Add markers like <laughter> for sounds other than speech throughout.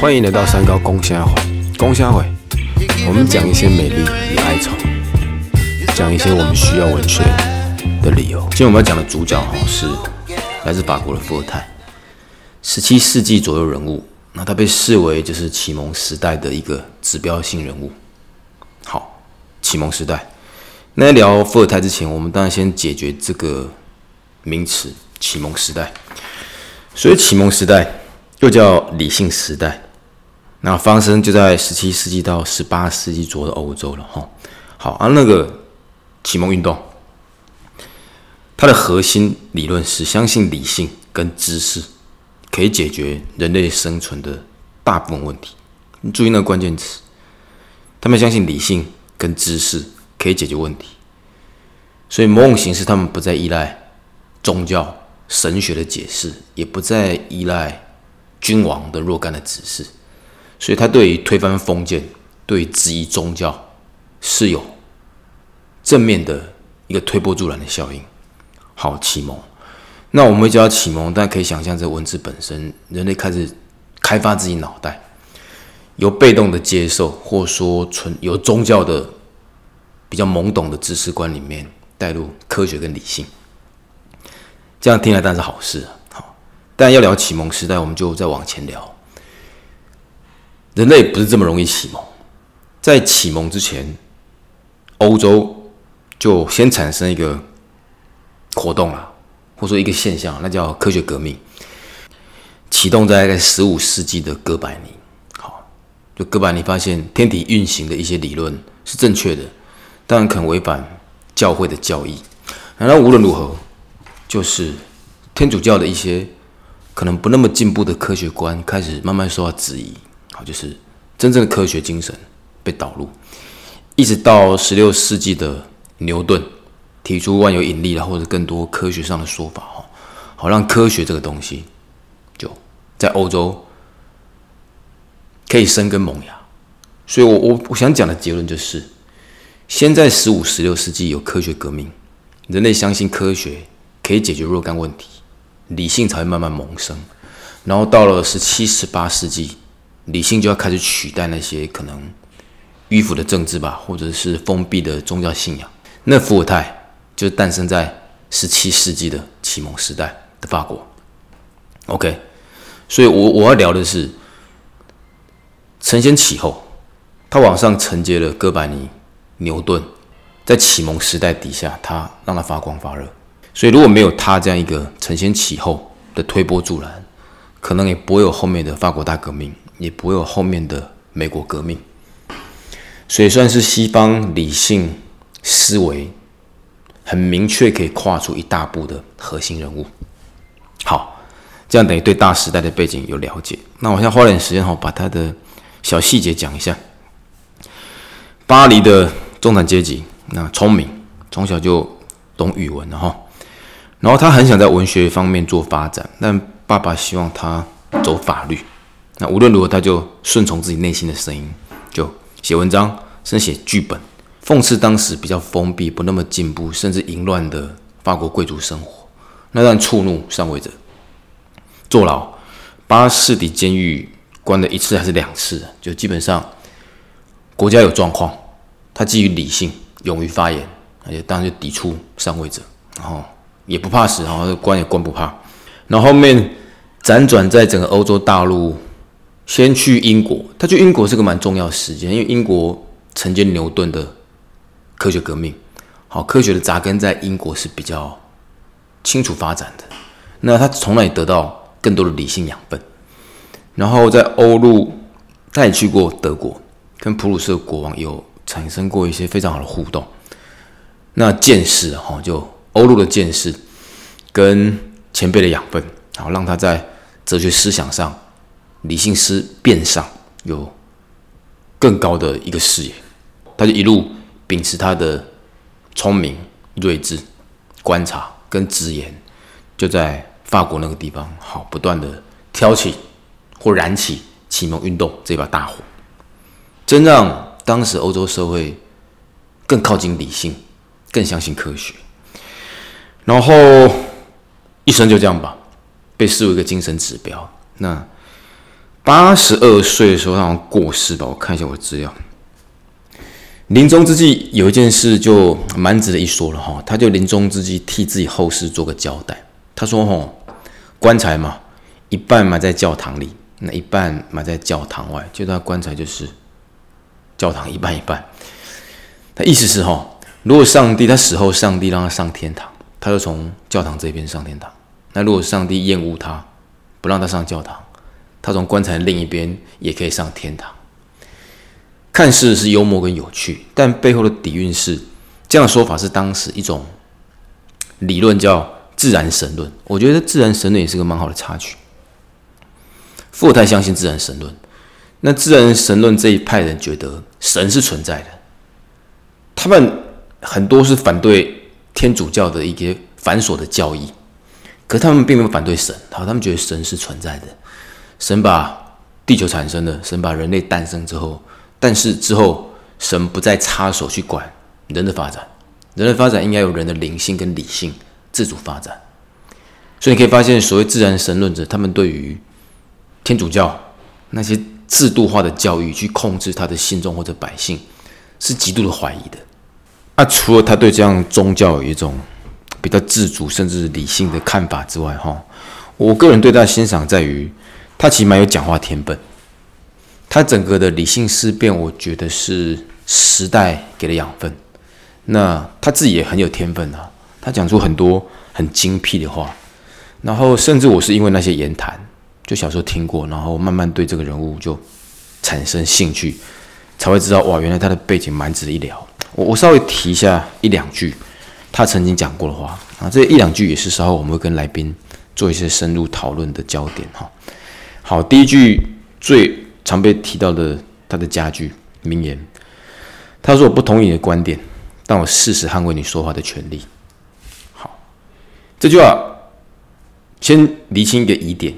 欢迎来到三高公虾会，公虾会，我们讲一些美丽与哀愁，讲一些我们需要文学的理由。今天我们要讲的主角哈是来自法国的伏尔泰，十七世纪左右人物，那他被视为就是启蒙时代的一个指标性人物。好，启蒙时代，那在聊伏尔泰之前，我们当然先解决这个名词——启蒙时代。所以启蒙时代又叫理性时代。那发生就在十七世纪到十八世纪左右的欧洲了哈。好，而那个启蒙运动，它的核心理论是相信理性跟知识可以解决人类生存的大部分问题。你注意那个关键词，他们相信理性跟知识可以解决问题，所以某种形式他们不再依赖宗教神学的解释，也不再依赖君王的若干的指示。所以，他对于推翻封建、对质疑宗教是有正面的一个推波助澜的效应。好，启蒙。那我们会叫启蒙，大家可以想象，这文字本身，人类开始开发自己脑袋，由被动的接受，或说纯由宗教的比较懵懂的知识观里面带入科学跟理性。这样听来当然是好事。好，但要聊启蒙时代，我们就再往前聊。人类不是这么容易启蒙，在启蒙之前，欧洲就先产生一个活动了，或说一个现象，那叫科学革命，启动在十五世纪的哥白尼。好，就哥白尼发现天体运行的一些理论是正确的，但可能违反教会的教义。然后无论如何，就是天主教的一些可能不那么进步的科学观开始慢慢受到质疑。就是真正的科学精神被导入，一直到十六世纪的牛顿提出万有引力了，或者更多科学上的说法哈，好让科学这个东西就在欧洲可以生根萌芽。所以，我我我想讲的结论就是：先在十五、十六世纪有科学革命，人类相信科学可以解决若干问题，理性才会慢慢萌生。然后到了十七、十八世纪。理性就要开始取代那些可能迂腐的政治吧，或者是封闭的宗教信仰。那伏尔泰就诞生在十七世纪的启蒙时代的法国。OK，所以我我要聊的是承先启后，他往上承接了哥白尼、牛顿，在启蒙时代底下，他让他发光发热。所以如果没有他这样一个承先启后的推波助澜，可能也不会有后面的法国大革命。也不会有后面的美国革命，所以算是西方理性思维很明确可以跨出一大步的核心人物。好，这样等于对大时代的背景有了解。那我先花点时间哈，把他的小细节讲一下。巴黎的中产阶级，那聪明，从小就懂语文的哈。然后他很想在文学方面做发展，但爸爸希望他走法律。那无论如何，他就顺从自己内心的声音，就写文章，甚至写剧本，讽刺当时比较封闭、不那么进步，甚至淫乱的法国贵族生活。那让触怒上位者，坐牢，巴士底监狱关了一次还是两次，就基本上国家有状况，他基于理性，勇于发言，而且当然就抵触上位者，然后也不怕死，然后关也关不怕。然后后面辗转在整个欧洲大陆。先去英国，他去英国是个蛮重要的时间，因为英国承接牛顿的科学革命，好，科学的扎根在英国是比较清楚发展的。那他从那里得到更多的理性养分，然后在欧陆，他也去过德国，跟普鲁士国王有产生过一些非常好的互动。那见识哈，就欧陆的见识跟前辈的养分，然后让他在哲学思想上。理性思辨上有更高的一个视野，他就一路秉持他的聪明、睿智、观察跟直言，就在法国那个地方，好不断的挑起或燃起启蒙运动这把大火，真让当时欧洲社会更靠近理性，更相信科学。然后一生就这样吧，被视为一个精神指标。那八十二岁的时候，他好像过世吧？我看一下我的资料。临终之际，有一件事就蛮值得一说了哈。他就临终之际替自己后事做个交代。他说：“吼，棺材嘛，一半埋在教堂里，那一半埋在教堂外。就他棺材就是教堂一半一半。他意思是哈，如果上帝他死后，上帝让他上天堂，他就从教堂这边上天堂。那如果上帝厌恶他，不让他上教堂，他从棺材另一边也可以上天堂。”看似是幽默跟有趣，但背后的底蕴是这样的说法是当时一种理论叫自然神论。我觉得自然神论也是个蛮好的插曲。伏尔泰相信自然神论，那自然神论这一派人觉得神是存在的。他们很多是反对天主教的一些繁琐的教义，可他们并没有反对神。好，他们觉得神是存在的，神把地球产生的，神把人类诞生之后。但是之后，神不再插手去管人的发展，人的发展应该由人的灵性跟理性自主发展。所以你可以发现，所谓自然神论者，他们对于天主教那些制度化的教育去控制他的信众或者百姓，是极度的怀疑的。那除了他对这样宗教有一种比较自主甚至理性的看法之外，哈，我个人对他的欣赏在于，他其实蛮有讲话天分。他整个的理性思辨，我觉得是时代给的养分。那他自己也很有天分啊，他讲出很多很精辟的话。然后，甚至我是因为那些言谈，就小时候听过，然后慢慢对这个人物就产生兴趣，才会知道哇，原来他的背景蛮值得一聊。我我稍微提一下一两句他曾经讲过的话啊，这一两句也是稍后我们会跟来宾做一些深入讨论的焦点哈。好，第一句最。常被提到的他的家具名言，他说：“我不同意你的观点，但我誓死捍卫你说话的权利。”好，这句话先厘清一个疑点，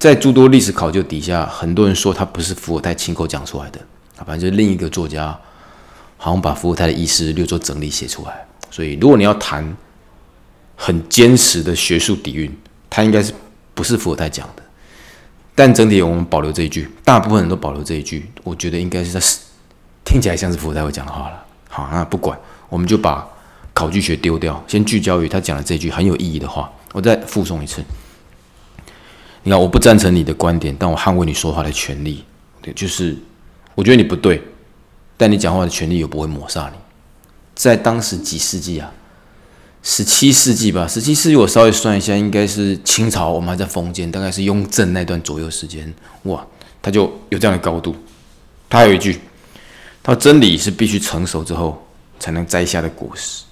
在诸多历史考究底下，很多人说他不是伏尔泰亲口讲出来的，啊，反正就是另一个作家，好像把伏尔泰的意思略作整理写出来。所以，如果你要谈很坚实的学术底蕴，他应该是不是伏尔泰讲的。但整体我们保留这一句，大部分人都保留这一句，我觉得应该是在听起来像是伏尔泰会讲的话了。好，那不管，我们就把考据学丢掉，先聚焦于他讲的这句很有意义的话。我再附送一次。你看，我不赞成你的观点，但我捍卫你说话的权利。对，就是我觉得你不对，但你讲话的权利又不会抹杀你。在当时几世纪啊？十七世纪吧，十七世纪我稍微算一下，应该是清朝，我们还在封建，大概是雍正那段左右时间，哇，他就有这样的高度。他有一句，他说真理是必须成熟之后才能摘下的果实。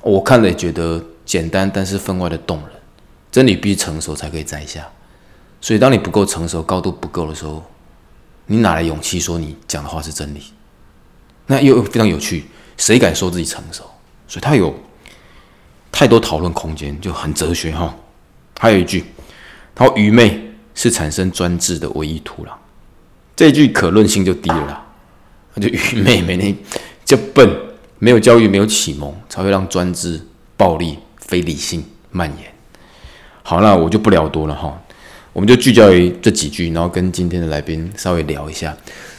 我看了也觉得简单，但是分外的动人。真理必须成熟才可以摘下，所以当你不够成熟，高度不够的时候，你哪来勇气说你讲的话是真理？那又非常有趣，谁敢说自己成熟？所以他有。太多讨论空间就很哲学哈，还有一句，他说愚昧是产生专制的唯一土壤，这句可论性就低了，那就愚昧，没那就笨，没有教育，没有启蒙，才会让专制、暴力、非理性蔓延。好，那我就不聊多了哈，我们就聚焦于这几句，然后跟今天的来宾稍微聊一下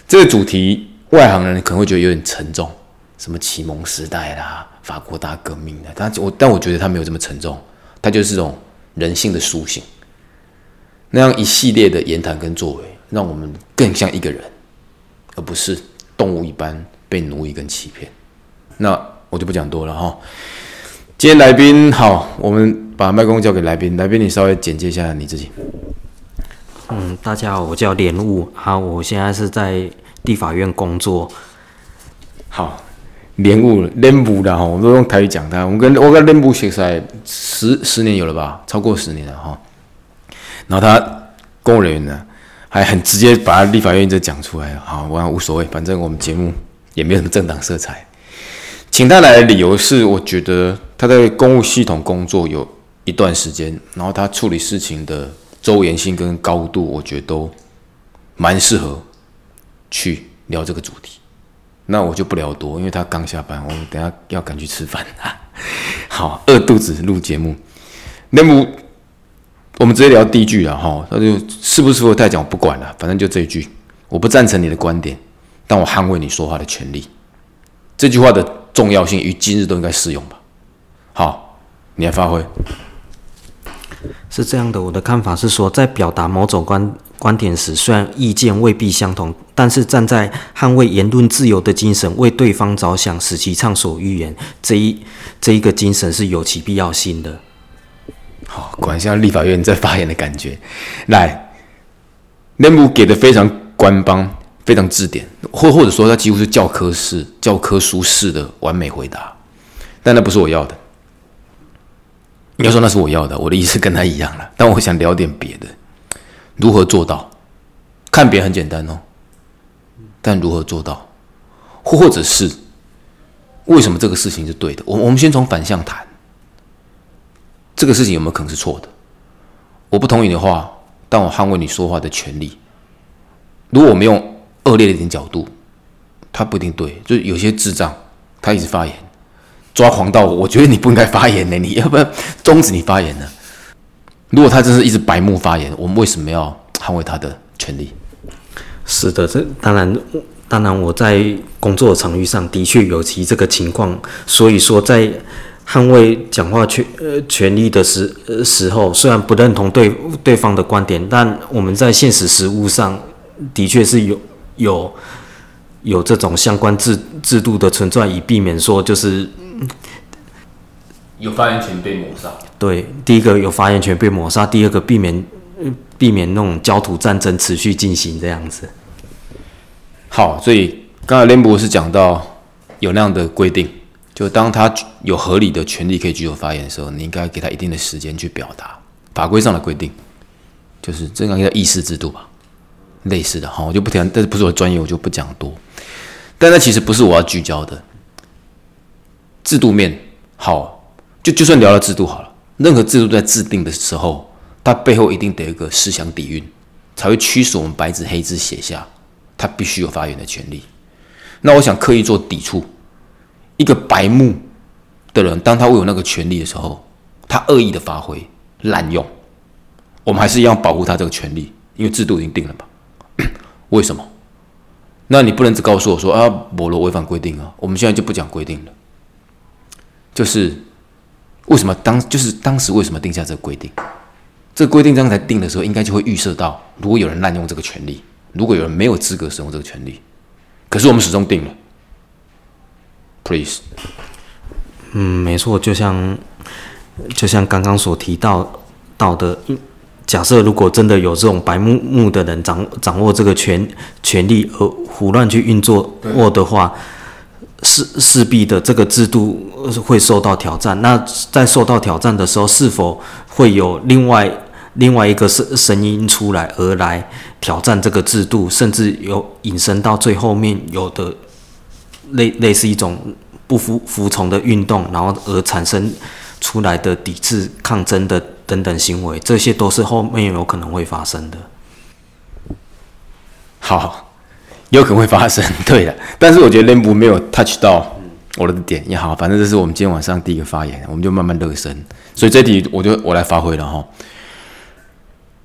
这个主题。外行人可能会觉得有点沉重，什么启蒙时代啦。法国大革命的，他我但我觉得他没有这么沉重，他就是这种人性的苏醒，那样一系列的言谈跟作为，让我们更像一个人，而不是动物一般被奴役跟欺骗。那我就不讲多了哈。今天来宾好，我们把麦克风交给来宾，来宾你稍微简介一下你自己。嗯，大家好，我叫莲雾，好，我现在是在地法院工作。好。莲雾，莲雾的哈，我都用台语讲他。我跟我跟莲雾学在十十年有了吧，超过十年了哈。然后他公务人员呢，还很直接把他立法院这讲出来。好，我无所谓，反正我们节目也没有什么政党色彩。请他来的理由是，我觉得他在公务系统工作有一段时间，然后他处理事情的周延性跟高度，我觉得都蛮适合去聊这个主题。那我就不聊多，因为他刚下班，我等下要赶去吃饭啊。<laughs> 好，饿肚子录节目。那么我们直接聊第一句了哈，那就是不是福太讲我不管了，反正就这一句，我不赞成你的观点，但我捍卫你说话的权利。这句话的重要性与今日都应该适用吧？好，你来发挥。是这样的，我的看法是说，在表达某种观观点时，虽然意见未必相同，但是站在捍卫言论自由的精神，为对方着想，使其畅所欲言，这一这一个精神是有其必要性的。好，果然像立法院在发言的感觉。来，内部给的非常官方，非常字典，或或者说他几乎是教科式、教科书式的完美回答，但那不是我要的。你要说那是我要的，我的意思跟他一样了。但我想聊点别的，如何做到？看别人很简单哦，但如何做到？或者是为什么这个事情是对的？我我们先从反向谈，这个事情有没有可能是错的？我不同意的话，但我捍卫你说话的权利。如果我们用恶劣的一点角度，他不一定对，就有些智障，他一直发言。抓狂到我觉得你不应该发言呢，你要不要终止你发言呢？如果他真是一直白目发言，我们为什么要捍卫他的权利？是的，这当然，当然我在工作场域上的确有其这个情况，所以说在捍卫讲话权呃权利的时时候，虽然不认同对对方的观点，但我们在现实实务上的确是有有有这种相关制制度的存在，以避免说就是。有发言权被抹杀。对，第一个有发言权被抹杀，第二个避免避免那种焦土战争持续进行这样子。好，所以刚才林博士讲到有那样的规定，就当他有合理的权利可以举手发言的时候，你应该给他一定的时间去表达。法规上的规定就是这样一个议事制度吧，类似的。好，我就不讲，但是不是我专业，我就不讲多。但那其实不是我要聚焦的。制度面好，就就算聊了制度好了。任何制度在制定的时候，它背后一定得有一个思想底蕴，才会驱使我们白纸黑字写下，他必须有发言的权利。那我想刻意做抵触，一个白目的人，当他握有那个权利的时候，他恶意的发挥、滥用，我们还是一样保护他这个权利，因为制度已经定了嘛。<clears throat> 为什么？那你不能只告诉我说啊，我罗违反规定啊，我们现在就不讲规定了。就是为什么当就是当时为什么定下这个规定？这个规定刚才定的时候，应该就会预设到，如果有人滥用这个权利，如果有人没有资格使用这个权利，可是我们始终定了。Please，嗯，没错，就像就像刚刚所提到到的，假设如果真的有这种白目目的人掌掌握这个权权利而胡乱去运作握的话。势势必的这个制度会受到挑战。那在受到挑战的时候，是否会有另外另外一个声声音出来，而来挑战这个制度，甚至有引申到最后面有的类类似一种不服服从的运动，然后而产生出来的抵制、抗争的等等行为，这些都是后面有可能会发生的。好。有可能会发生，对的。但是我觉得 Lamb 没有 touch 到我的点也好，反正这是我们今天晚上第一个发言，我们就慢慢热身。所以这题我就我来发挥了哈。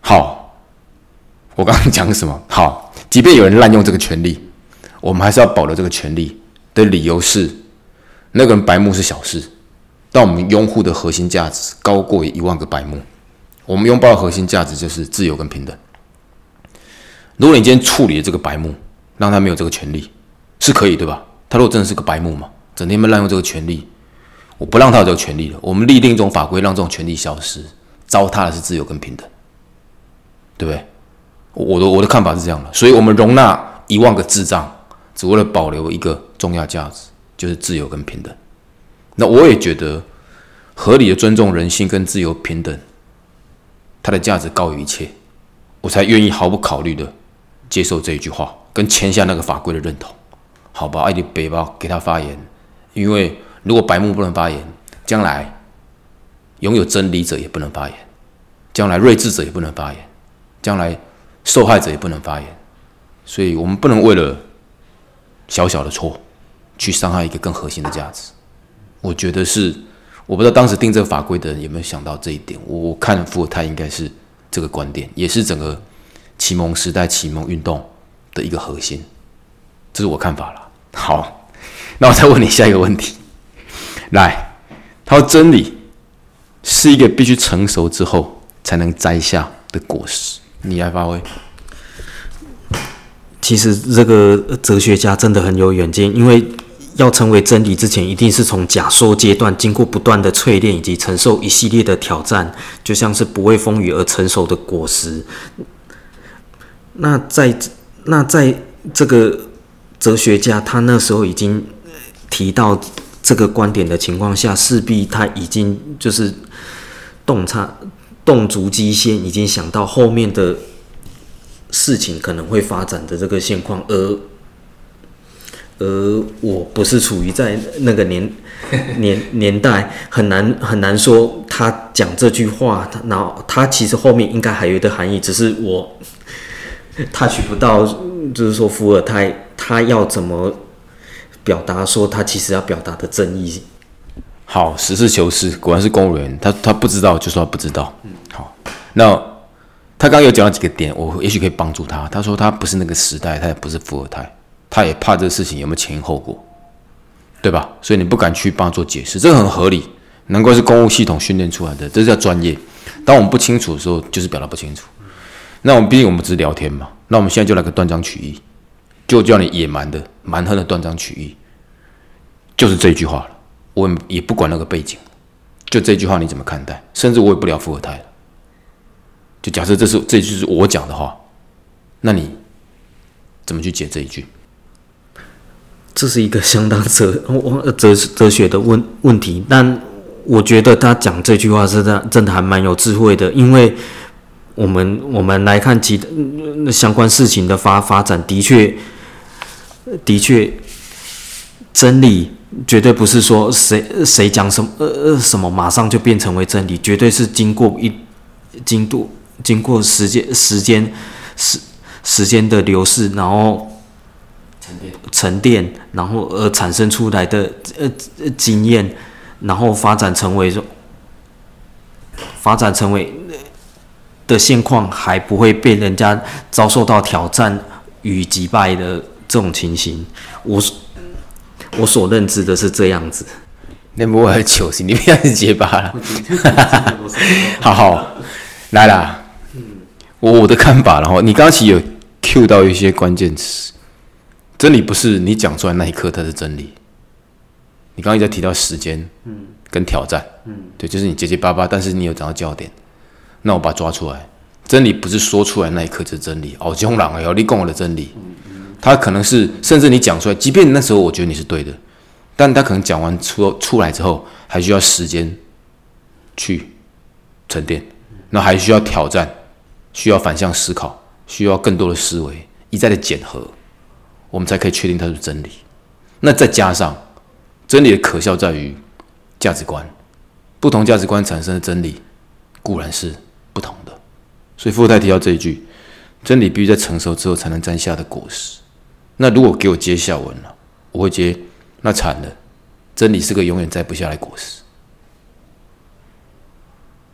好，我刚刚讲什么？好，即便有人滥用这个权利，我们还是要保留这个权利的理由是，那个人白目是小事，但我们拥护的核心价值高过一万个白目。我们拥抱的核心价值就是自由跟平等。如果你今天处理了这个白目，让他没有这个权利，是可以对吧？他如果真的是个白目嘛，整天被滥用这个权利，我不让他有这个权利了。我们立定一种法规，让这种权利消失，糟蹋的是自由跟平等，对不对？我的我的看法是这样的，所以我们容纳一万个智障，只为了保留一个重要价值，就是自由跟平等。那我也觉得合理的尊重人性跟自由平等，它的价值高于一切，我才愿意毫不考虑的接受这一句话。跟签下那个法规的认同，好吧，爱迪背包给他发言，因为如果白目不能发言，将来拥有真理者也不能发言，将来睿智者也不能发言，将来受害者也不能发言，所以我们不能为了小小的错去伤害一个更核心的价值。我觉得是，我不知道当时定这个法规的人有没有想到这一点。我我看福尔泰应该是这个观点，也是整个启蒙时代启蒙运动的一个核心。这是我看法了。好，那我再问你下一个问题。来，他说真理是一个必须成熟之后才能摘下的果实。你来发挥。其实这个哲学家真的很有远见，因为要成为真理之前，一定是从假说阶段经过不断的淬炼以及承受一系列的挑战，就像是不畏风雨而成熟的果实。那在那在这个哲学家他那时候已经提到这个观点的情况下，势必他已经就是洞察动足机先，已经想到后面的。事情可能会发展的这个现况，而而我不是处于在那个年 <laughs> 年年代，很难很难说他讲这句话，他然后他其实后面应该还有一个含义，只是我他取不到，就是说伏尔泰他要怎么表达说他其实要表达的正义。好，实事求是，果然是公务员，他他不知道就说他不知道。嗯，好，那。他刚刚有讲到几个点，我也许可以帮助他。他说他不是那个时代，他也不是富二代，他也怕这个事情有没有前因后果，对吧？所以你不敢去帮他做解释，这个很合理。难怪是公务系统训练出来的，这叫专业。当我们不清楚的时候，就是表达不清楚。那我们毕竟我们只是聊天嘛，那我们现在就来个断章取义，就叫你野蛮的、蛮横的断章取义，就是这一句话了。我也不管那个背景，就这句话你怎么看待？甚至我也不聊富二代。就假设这是这句是我讲的话，那你怎么去解这一句？这是一个相当哲哲哲学的问问题，但我觉得他讲这句话是的，真的还蛮有智慧的。因为我们我们来看其他相关事情的发发展，的确的确，真理绝对不是说谁谁讲什么呃呃什么马上就变成为真理，绝对是经过一经度。经过时间、时间、时时间的流逝，然后沉淀、沉淀，然后而产生出来的呃经验，然后发展成为说，发展成为的现况，还不会被人家遭受到挑战与击败的这种情形。我我所认知的是这样子。那不会糗事，你不要结巴了。好好来啦。我我的看法，然后你刚刚其实有 Q 到一些关键词，真理不是你讲出来那一刻它是真理。你刚刚在提到时间，嗯，跟挑战，嗯，对，就是你结结巴巴，但是你有找到焦点，那我把它抓出来。真理不是说出来那一刻就是真理，哦，中朗哎，你讲我的真理，他可能是甚至你讲出来，即便那时候我觉得你是对的，但他可能讲完出出来之后，还需要时间去沉淀，那还需要挑战。需要反向思考，需要更多的思维，一再的检核，我们才可以确定它是真理。那再加上真理的可笑在于价值观，不同价值观产生的真理固然是不同的。所以富太提到这一句：真理必须在成熟之后才能摘下的果实。那如果给我接下文了，我会接：那惨了，真理是个永远摘不下来果实，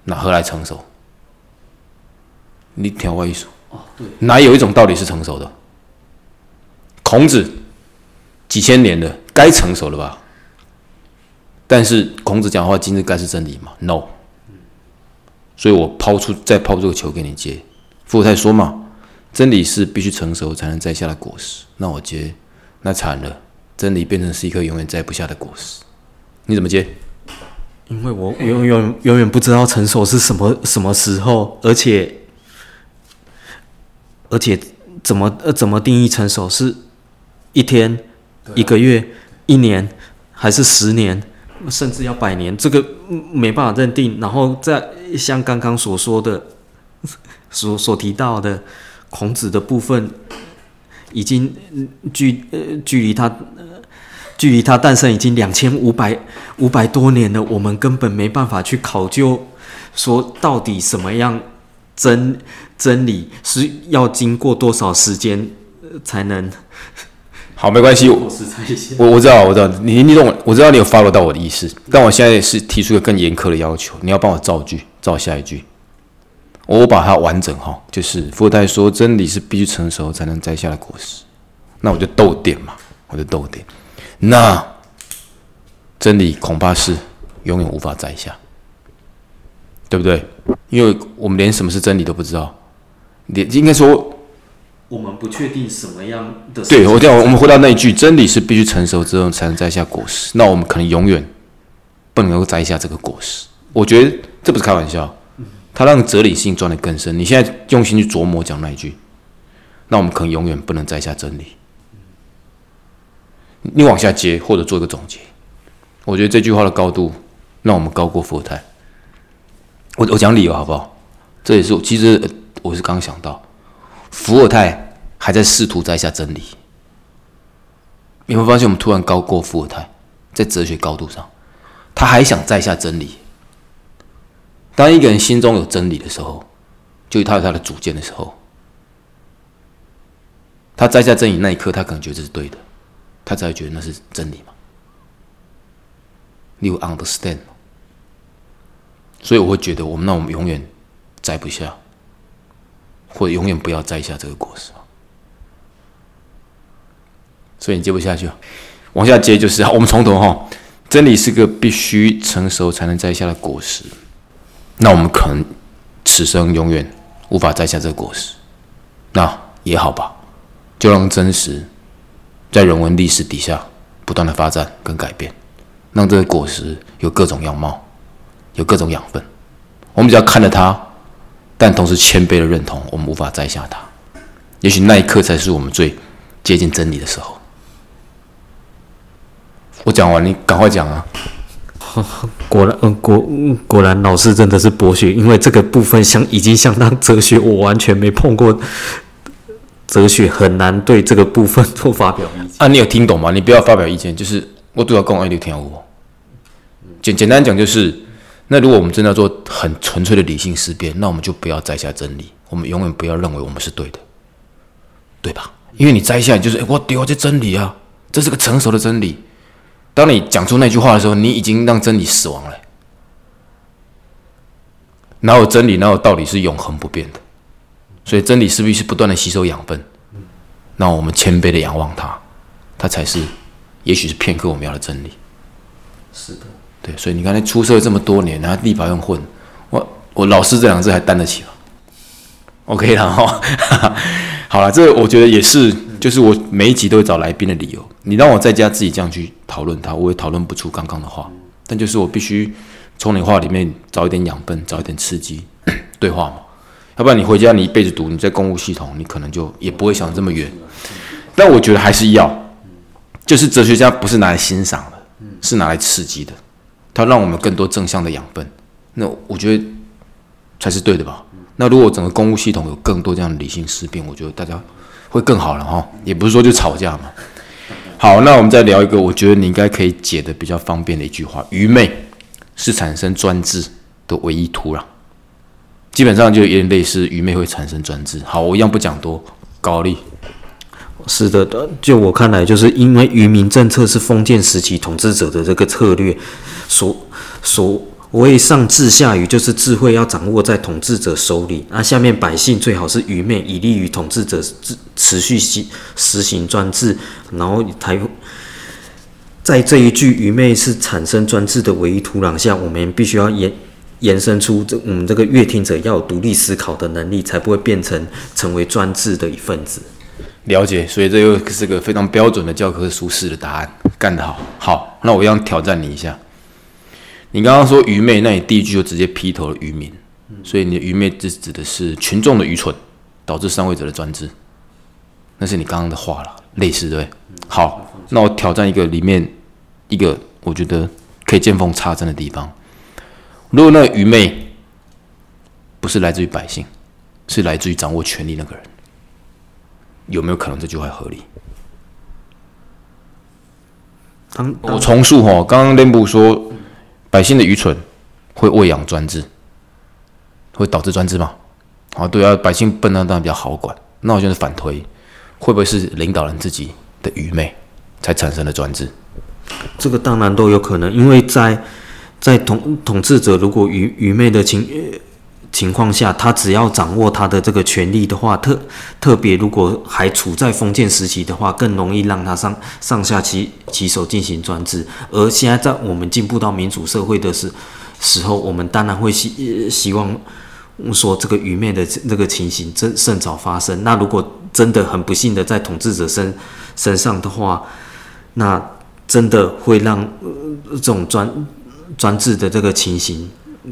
那何来成熟？你挑外一说哦，对，哪有一种道理是成熟的？孔子几千年的，该成熟了吧？但是孔子讲话今日该是真理吗？No。所以我抛出再抛这个球给你接。富太说嘛，真理是必须成熟才能摘下的果实。那我接，那惨了，真理变成是一颗永远摘不下的果实。你怎么接？因为我永远永远不知道成熟是什么什么时候，而且。而且怎么呃怎么定义成熟？是一天、一个月、一年，还是十年，甚至要百年？这个没办法认定。然后再像刚刚所说的、所所提到的孔子的部分，已经距呃距离他距离他诞生已经两千五百五百多年了。我们根本没办法去考究，说到底什么样。真真理是要经过多少时间才能？<laughs> 好，没关系，我我我知道，我知道，你你懂，我知道你有 follow 到我的意思，但我现在是提出一个更严苛的要求，你要帮我造句，造下一句。我把它完整哈，就是伏尔泰说真理是必须成熟才能摘下的果实，那我就逗点嘛，我就逗点，那真理恐怕是永远无法摘下，对不对？因为我们连什么是真理都不知道，连应该说。我们不确定什么样的。对，我这样，我们回到那一句，真理是必须成熟之后才能摘下果实。那我们可能永远不能够摘下这个果实。我觉得这不是开玩笑，他让哲理性钻得更深。你现在用心去琢磨讲那一句，那我们可能永远不能摘下真理。你往下接，或者做一个总结。我觉得这句话的高度，让我们高过伏尔泰。我我讲理由好不好？这也是我其实我是刚想到。伏尔泰还在试图摘下真理，你会发现我们突然高过伏尔泰，在哲学高度上，他还想摘下真理。当一个人心中有真理的时候，就他有他的主见的时候，他摘下真理那一刻，他可能觉得这是对的，他才会觉得那是真理嘛。You understand？所以我会觉得，我们那我们永远摘不下。或者永远不要摘下这个果实所以你接不下去，往下接就是我们从头哈，真理是个必须成熟才能摘下的果实，那我们可能此生永远无法摘下这个果实，那也好吧，就让真实在人文历史底下不断的发展跟改变，让这个果实有各种样貌，有各种养分，我们只要看着它。但同时谦卑的认同，我们无法摘下它。也许那一刻才是我们最接近真理的时候。我讲完，你赶快讲啊！果然，嗯，果果然，老师真的是博学，因为这个部分相已经相当哲学，我完全没碰过哲学，很难对这个部分做发表意见啊。你有听懂吗？你不要发表意见，就是我都要讲，爱你听我。简简单讲就是。那如果我们真的要做很纯粹的理性思辨，那我们就不要摘下真理，我们永远不要认为我们是对的，对吧？因为你摘下来就是我丢这真理啊，这是个成熟的真理。当你讲出那句话的时候，你已经让真理死亡了。哪有真理，哪有道理是永恒不变的？所以真理势必是不断的吸收养分。那我们谦卑的仰望它，它才是，也许是片刻我们要的真理。是的。对，所以你看，那出社会这么多年，然后立法院混，我我老师这两个字还担得起吗？OK 了哈，<laughs> 好了，这个我觉得也是，就是我每一集都会找来宾的理由。你让我在家自己这样去讨论它，我也讨论不出刚刚的话。但就是我必须从你话里面找一点养分，找一点刺激，<coughs> 对话嘛。要不然你回家你一辈子读，你在公务系统，你可能就也不会想这么远。但我觉得还是要，就是哲学家不是拿来欣赏的，是拿来刺激的。它让我们更多正向的养分，那我觉得才是对的吧？那如果整个公务系统有更多这样理性思辨，我觉得大家会更好了哈。也不是说就吵架嘛。好，那我们再聊一个，我觉得你应该可以解的比较方便的一句话：愚昧是产生专制的唯一土壤。基本上就有点类似，愚昧会产生专制。好，我一样不讲多，高丽。是的，就我看来，就是因为愚民政策是封建时期统治者的这个策略，所所谓上智下愚，就是智慧要掌握在统治者手里，那下面百姓最好是愚昧，以利于统治者持持续行实行专制，然后才在这一句愚昧是产生专制的唯一土壤下，我们必须要延延伸出这我们这个乐听者要有独立思考的能力，才不会变成成为专制的一份子。了解，所以这又是个非常标准的教科书式的答案，干得好。好，那我要挑战你一下。你刚刚说愚昧，那你第一句就直接劈头了愚民，所以你的愚昧是指的是群众的愚蠢导致上位者的专制，那是你刚刚的话了，类似对。好，那我挑战一个里面一个我觉得可以见缝插针的地方。如果那个愚昧不是来自于百姓，是来自于掌握权力那个人。有没有可能这句话合理？我重述哈，刚刚连部说百姓的愚蠢会喂养专制，会导致专制吗？啊，对啊，百姓笨，当然比较好管。那我就是反推，会不会是领导人自己的愚昧才产生了专制？这个当然都有可能，因为在在统统治者如果愚愚昧的情情况下，他只要掌握他的这个权利的话，特特别如果还处在封建时期的话，更容易让他上上下其其手进行专制。而现在在我们进步到民主社会的时时候，我们当然会希希望说这个愚昧的这个情形真甚早发生。那如果真的很不幸的在统治者身身上的话，那真的会让这种专专制的这个情形。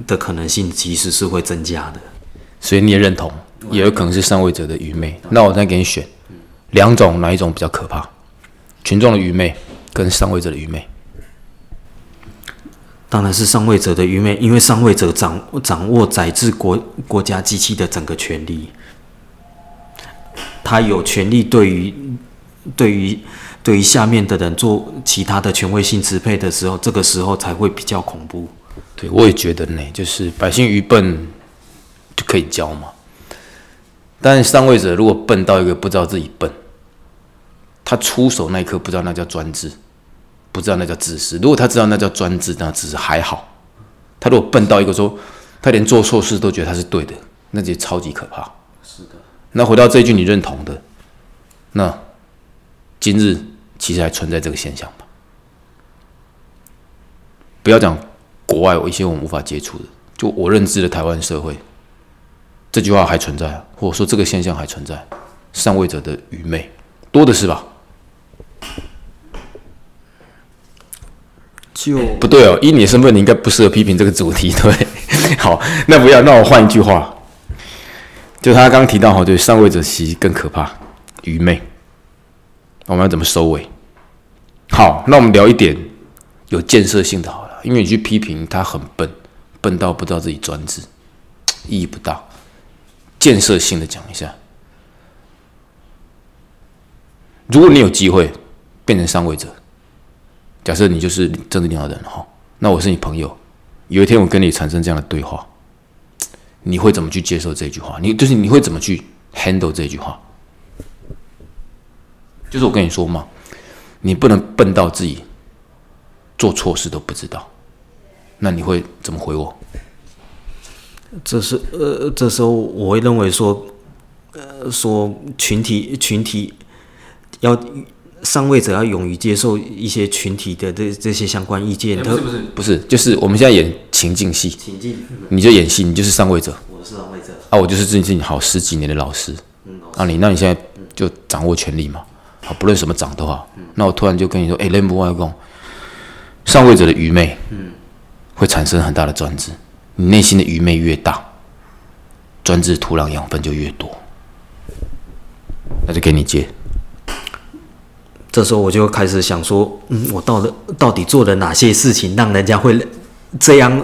的可能性其实是会增加的，所以你也认同，也有可能是上位者的愚昧。那我再给你选两种，哪一种比较可怕？群众的愚昧跟上位者的愚昧？当然是上位者的愚昧，因为上位者掌掌握宰制国国家机器的整个权利，他有权利对于对于对于下面的人做其他的权威性支配的时候，这个时候才会比较恐怖。对，我也觉得呢，就是百姓愚笨就可以教嘛。但上位者如果笨到一个不知道自己笨，他出手那一刻不知道那叫专制，不知道那叫自私。如果他知道那叫专制，那只是还好。他如果笨到一个说他连做错事都觉得他是对的，那就超级可怕。是的。那回到这一句你认同的，那今日其实还存在这个现象吧？不要讲。国外有一些我们无法接触的，就我认知的台湾社会，这句话还存在，或者说这个现象还存在，上位者的愚昧多的是吧？就不对哦，以你的身份，你应该不适合批评这个主题，<laughs> 对？好，那不要，那我换一句话，就他刚提到哈，对上位者其实更可怕，愚昧。我们要怎么收尾？好，那我们聊一点有建设性的，好。因为你去批评他很笨，笨到不知道自己专制，<tsk> 意义不大。建设性的讲一下，如果你有机会变成上位者，假设你就是政治领导人哈，那我是你朋友，有一天我跟你产生这样的对话，<tsk> 你会怎么去接受这句话？你就是你会怎么去 handle 这句话？就是我跟你说嘛，你不能笨到自己。做错事都不知道，那你会怎么回我？这是呃，这时候我会认为说，呃，说群体群体要上位者要勇于接受一些群体的这这些相关意见。不是不是不是，就是我们现在演情境戏，情境，你就演戏，你就是上位者。我是上位者啊，我就是最近好十几年的老师。嗯啊，你那你现在就掌握权力嘛？好，不论什么掌都好。那我突然就跟你说，哎，雷姆外公。上位者的愚昧，嗯，会产生很大的专制。你内心的愚昧越大，专制土壤养分就越多。那就给你接。这时候我就开始想说，嗯，我到底到底做了哪些事情，让人家会这样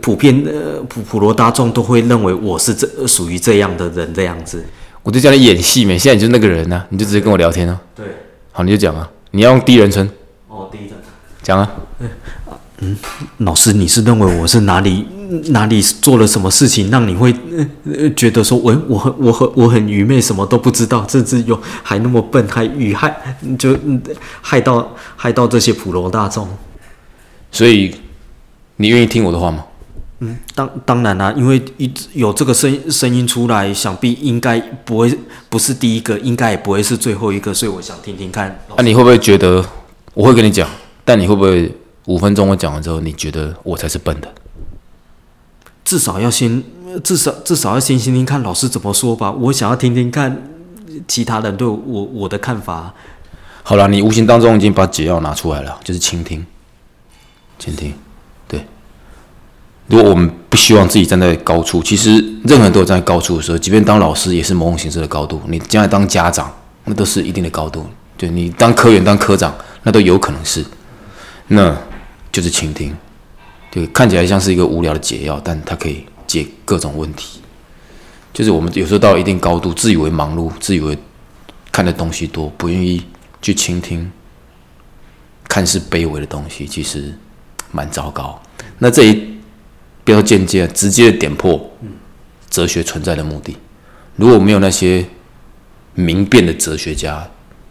普遍呃普普罗大众都会认为我是这属于这样的人这样子。我就叫你演戏没？现在你就是那个人呢，你就直接跟我聊天啊。对，好，你就讲啊，你要用第一人称。哦，第一人称。讲啊，嗯，老师，你是认为我是哪里哪里做了什么事情，让你会呃觉得说，我我很我很我很愚昧，什么都不知道，甚至有还那么笨，还遇害，就害到害到这些普罗大众。所以，你愿意听我的话吗？嗯，当当然啦，因为一有这个声声音出来，想必应该不会不是第一个，应该也不会是最后一个，所以我想听听看。那你会不会觉得我会跟你讲？但你会不会五分钟我讲完之后，你觉得我才是笨的？至少要先，至少至少要先听听看老师怎么说吧。我想要听听看其他人对我我的看法。好了，你无形当中已经把解药拿出来了，就是倾听，倾听。对，如果我们不希望自己站在高处，其实任何人都有站在高处的时候，即便当老师也是某种形式的高度。你将来当家长，那都是一定的高度。对你当科员、当科长，那都有可能是。那就是倾听，对，看起来像是一个无聊的解药，但它可以解各种问题。就是我们有时候到一定高度，自以为忙碌，自以为看的东西多，不愿意去倾听，看似卑微的东西，其实蛮糟糕。那这一不要间接、直接点破哲学存在的目的。如果没有那些明辨的哲学家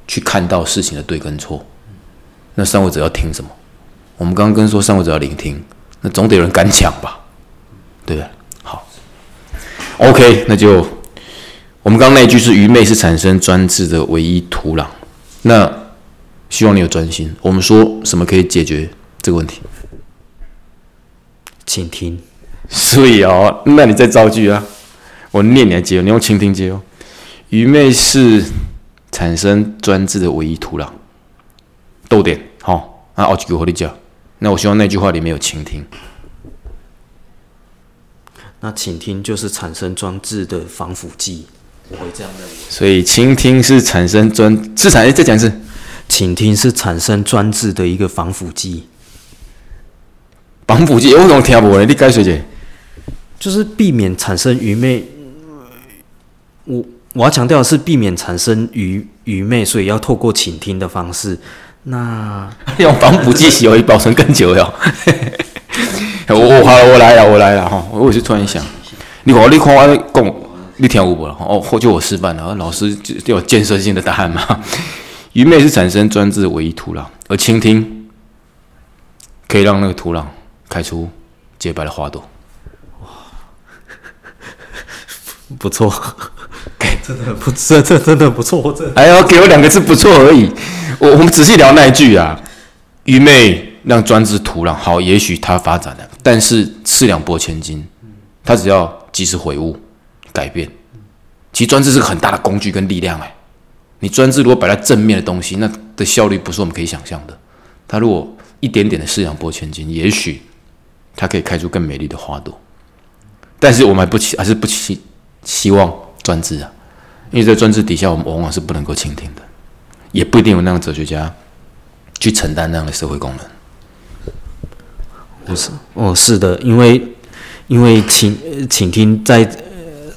去看到事情的对跟错，那上位者要听什么？我们刚刚跟说上位者要聆听，那总得有人敢讲吧，对不对？好，OK，那就我们刚刚那一句是愚昧是产生专制的唯一土壤。那希望你有专心。我们说什么可以解决这个问题？倾听。所以哦，那你再造句啊，我念你来接，你用倾听接哦。愚昧是产生专制的唯一土壤。逗点，好，那奥几个和你讲。那我希望那句话里面有倾听。那倾听就是产生专制的防腐剂，我会这样认为。所以倾听是产生专，是产再讲一次，倾听是产生专制的一个防腐剂。防腐剂，我怎么听不呢？你解释解？就是避免产生愚昧。我我要强调的是避免产生愚愚昧，所以要透过倾听的方式。那 <laughs> 用防腐剂洗会保存更久哟。<laughs> 我我好，我来了，我来了哈！我也是突然想，你看你看我讲，你听我不了？哦，或就我示范了，老师就有建设性的答案嘛。<laughs> 愚昧是产生专制的唯一土壤，而倾听可以让那个土壤开出洁白的花朵。哇，不错，真的不，这这真的不错，这哎呦，给我两个字，不错而已。我我们仔细聊那一句啊，愚昧。让专制土壤好，也许它发展了，但是四两拨千斤，它只要及时悔悟、改变。其实专制是个很大的工具跟力量哎。你专制如果摆在正面的东西，那的效率不是我们可以想象的。它如果一点点的四两拨千斤，也许它可以开出更美丽的花朵。但是我们还不期，还是不期希望专制啊，因为在专制底下，我们往往是不能够倾听的，也不一定有那样的哲学家去承担那样的社会功能。不是哦，是的，因为因为请请听在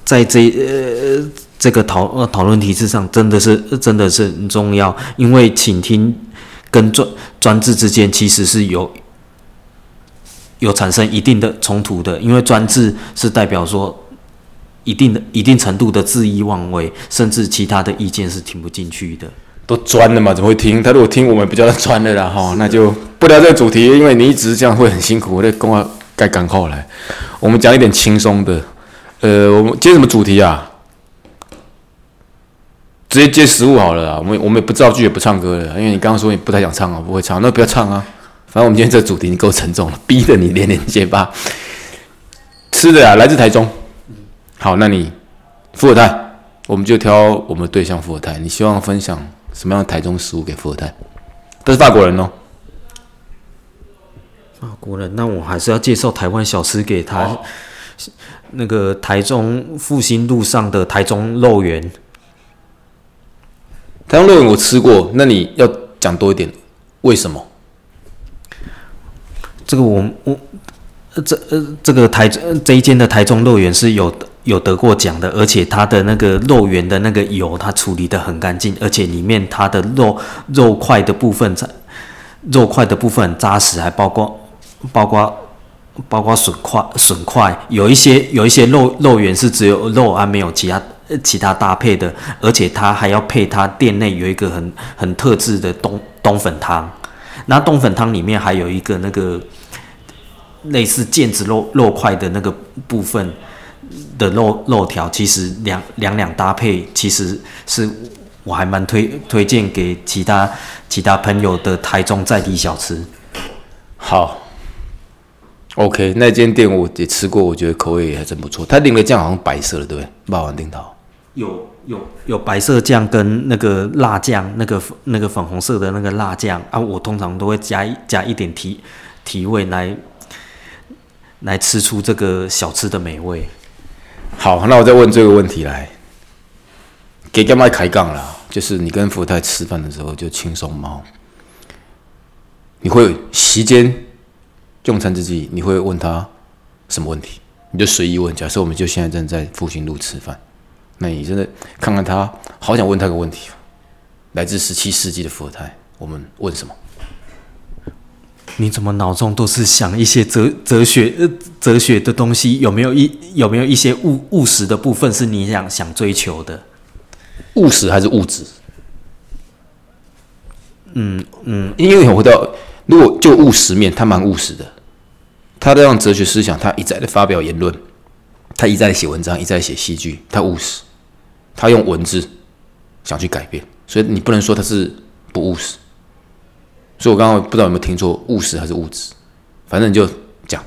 在这呃这个讨呃讨论题制上，真的是真的是很重要。因为请听跟专专制之间其实是有有产生一定的冲突的，因为专制是代表说一定的一定程度的恣意妄为，甚至其他的意见是听不进去的。都钻了嘛？怎么会听？他如果听，我们不叫他钻了啦哈。那就不聊这个主题，因为你一直这样会很辛苦。我得跟我该赶后来，我们讲一点轻松的。呃，我们接什么主题啊？直接接食物好了。我们我们也不造句，也不唱歌了，因为你刚刚说你不太想唱啊，不会唱，那不要唱啊。反正我们今天这个主题你够沉重了，逼得你连连结巴。吃的啊，来自台中。好，那你伏尔泰，我们就挑我们对象伏尔泰。你希望分享？什么样的台中食物给富二代？都是法国人哦。法国人，那我还是要介绍台湾小吃给他。那个台中复兴路上的台中肉圆。台中肉圆我吃过，那你要讲多一点，为什么？这个我我这呃这个台这一间的台中肉圆是有的。有得过奖的，而且它的那个肉圆的那个油，它处理的很干净，而且里面它的肉肉块的部分，肉块的部分很扎实，还包括包括包括笋块笋块，有一些有一些肉肉圆是只有肉而没有其他其他搭配的，而且它还要配它店内有一个很很特制的冬冬粉汤，那冬粉汤里面还有一个那个类似腱子肉肉块的那个部分。的肉肉条其实两两两搭配，其实是我还蛮推推荐给其他其他朋友的台中在地小吃。好，OK，那间店我也吃过，我觉得口味也还真不错。它淋的酱好像白色的，对不对？霸王丁桃有有有白色酱跟那个辣酱，那个那个粉红色的那个辣酱啊，我通常都会加一加一点提提味来来吃出这个小吃的美味。好，那我再问这个问题来，给干嘛开杠了？就是你跟福太吃饭的时候就轻松吗？你会席间用餐之际，你会问他什么问题？你就随意问。假设我们就现在正在复兴路吃饭，那你真的看看他，好想问他个问题，来自十七世纪的伏尔泰，我们问什么？你怎么脑中都是想一些哲哲学呃哲学的东西？有没有一有没有一些务务实的部分是你想想追求的？务实还是物质？嗯嗯，因为我回到，如果就务实面，他蛮务实的。他这样哲学思想，他一再的发表言论，他一再写文章，一再写戏剧，他务实，他用文字想去改变，所以你不能说他是不务实。所以我刚刚不知道有没有听错，务实还是物质，反正就讲。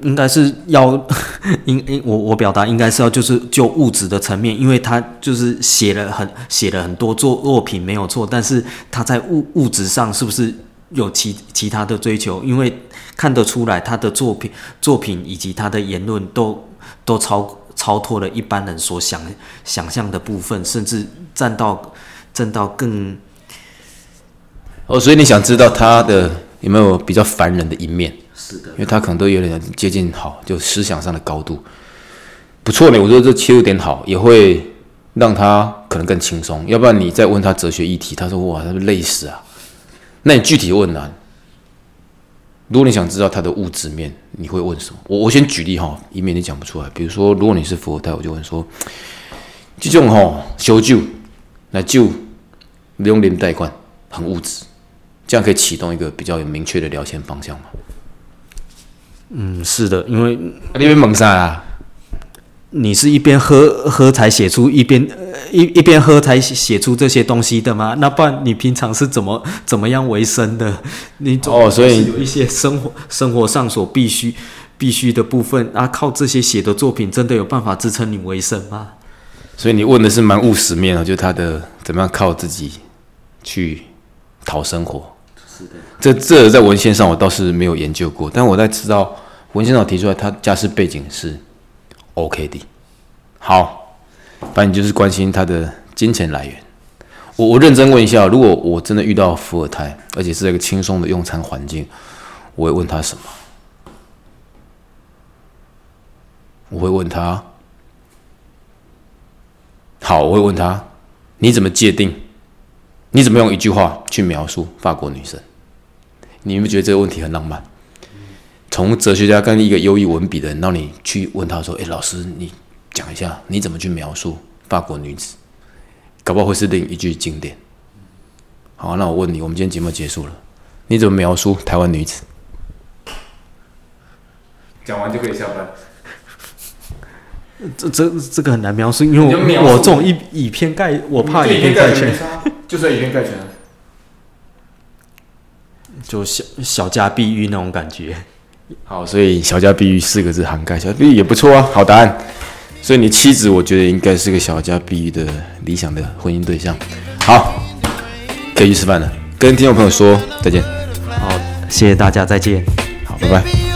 应该是要，<laughs> 应应我我表达应该是要就是就物质的层面，因为他就是写了很写了很多作作品没有错，但是他在物物质上是不是有其其他的追求？因为看得出来他的作品作品以及他的言论都都超超脱了一般人所想想象的部分，甚至站到站到更哦，所以你想知道他的有没有比较烦人的一面？是的因为他可能都有点接近好，就思想上的高度不错呢。我觉得这切入点好，也会让他可能更轻松。要不然你再问他哲学议题，他说哇，他累死啊。那你具体问啊？如果你想知道他的物质面，你会问什么？我我先举例哈，以免你讲不出来。比如说，如果你是富二代，我就问说，这种吼修酒来酒不用连贷款，很物质，这样可以启动一个比较有明确的聊天方向嘛？嗯是的，因为你边猛啥啊？你是一边喝喝才写出一边呃一一边喝才写写出这些东西的吗？那不然你平常是怎么怎么样为生的？你总哦所以有一些生活生活上所必须必须的部分啊，靠这些写的作品真的有办法支撑你为生吗？所以你问的是蛮务实面啊，就是他的怎么样靠自己去讨生活。这这在文献上我倒是没有研究过，但我在知道文献上提出来，他家世背景是 OK 的。好，反正你就是关心他的金钱来源。我我认真问一下，如果我真的遇到伏尔泰，而且是一个轻松的用餐环境，我会问他什么？我会问他。好，我会问他，你怎么界定？你怎么用一句话去描述法国女生？你有没有觉得这个问题很浪漫？从哲学家跟一个优异文笔的人，让你去问他说：“诶，老师，你讲一下，你怎么去描述法国女子？搞不好会是另一句经典。”好，那我问你，我们今天节目结束了，你怎么描述台湾女子？讲完就可以下班。这这这个很难描述，因为我我这种以以偏概，我怕以偏概全，，就是以偏概全。就小小家碧玉那种感觉。好，所以小家碧玉四个字涵盖，小家碧玉也不错啊，好答案。所以你妻子，我觉得应该是个小家碧玉的理想的婚姻对象。好，可以去吃饭了，跟听众朋友说再见。好，谢谢大家，再见。好，拜拜。